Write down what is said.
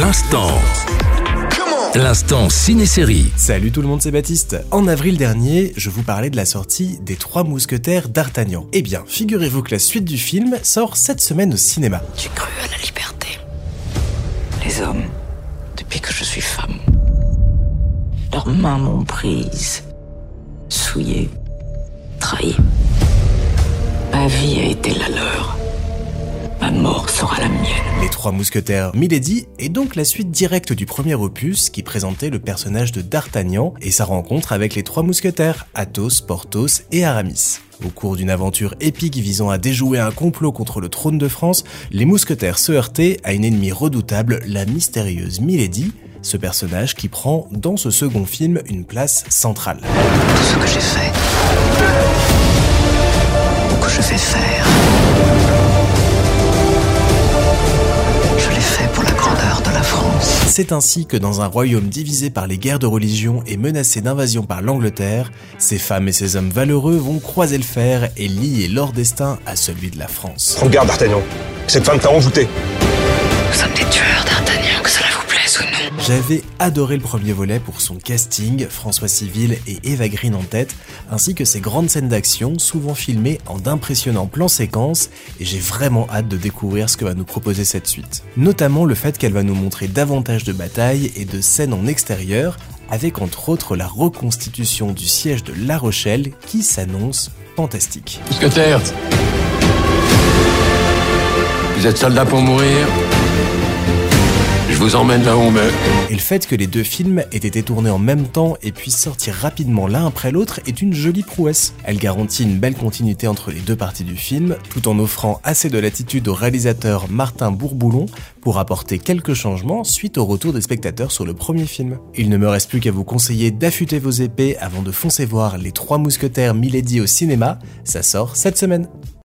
L'instant. L'instant ciné-série. Salut tout le monde, c'est Baptiste. En avril dernier, je vous parlais de la sortie des Trois Mousquetaires d'Artagnan. Eh bien, figurez-vous que la suite du film sort cette semaine au cinéma. J'ai cru à la liberté. Les hommes, depuis que je suis femme, leurs mains m'ont prise, souillée, trahie. Ma vie a été la leur. Ma mort sera la mienne. Trois Mousquetaires Milady est donc la suite directe du premier opus qui présentait le personnage de D'Artagnan et sa rencontre avec les Trois Mousquetaires, Athos, Porthos et Aramis. Au cours d'une aventure épique visant à déjouer un complot contre le trône de France, les mousquetaires se heurtaient à une ennemie redoutable, la mystérieuse Milady, ce personnage qui prend dans ce second film une place centrale. C'est ainsi que dans un royaume divisé par les guerres de religion et menacé d'invasion par l'Angleterre, ces femmes et ces hommes valeureux vont croiser le fer et lier leur destin à celui de la France. Prends garde, D'Artagnan. Cette femme t'a envoûté. J'avais adoré le premier volet pour son casting, François Civil et Eva Green en tête, ainsi que ses grandes scènes d'action, souvent filmées en d'impressionnants plans séquences, et j'ai vraiment hâte de découvrir ce que va nous proposer cette suite. Notamment le fait qu'elle va nous montrer davantage de batailles et de scènes en extérieur, avec entre autres la reconstitution du siège de La Rochelle qui s'annonce fantastique. Mousquetaire Vous êtes soldat pour mourir Je vous emmène là où. Et le fait que les deux films aient été tournés en même temps et puissent sortir rapidement l'un après l'autre est une jolie prouesse. Elle garantit une belle continuité entre les deux parties du film, tout en offrant assez de latitude au réalisateur Martin Bourboulon pour apporter quelques changements suite au retour des spectateurs sur le premier film. Il ne me reste plus qu'à vous conseiller d'affûter vos épées avant de foncer voir Les Trois Mousquetaires Milady au cinéma, ça sort cette semaine.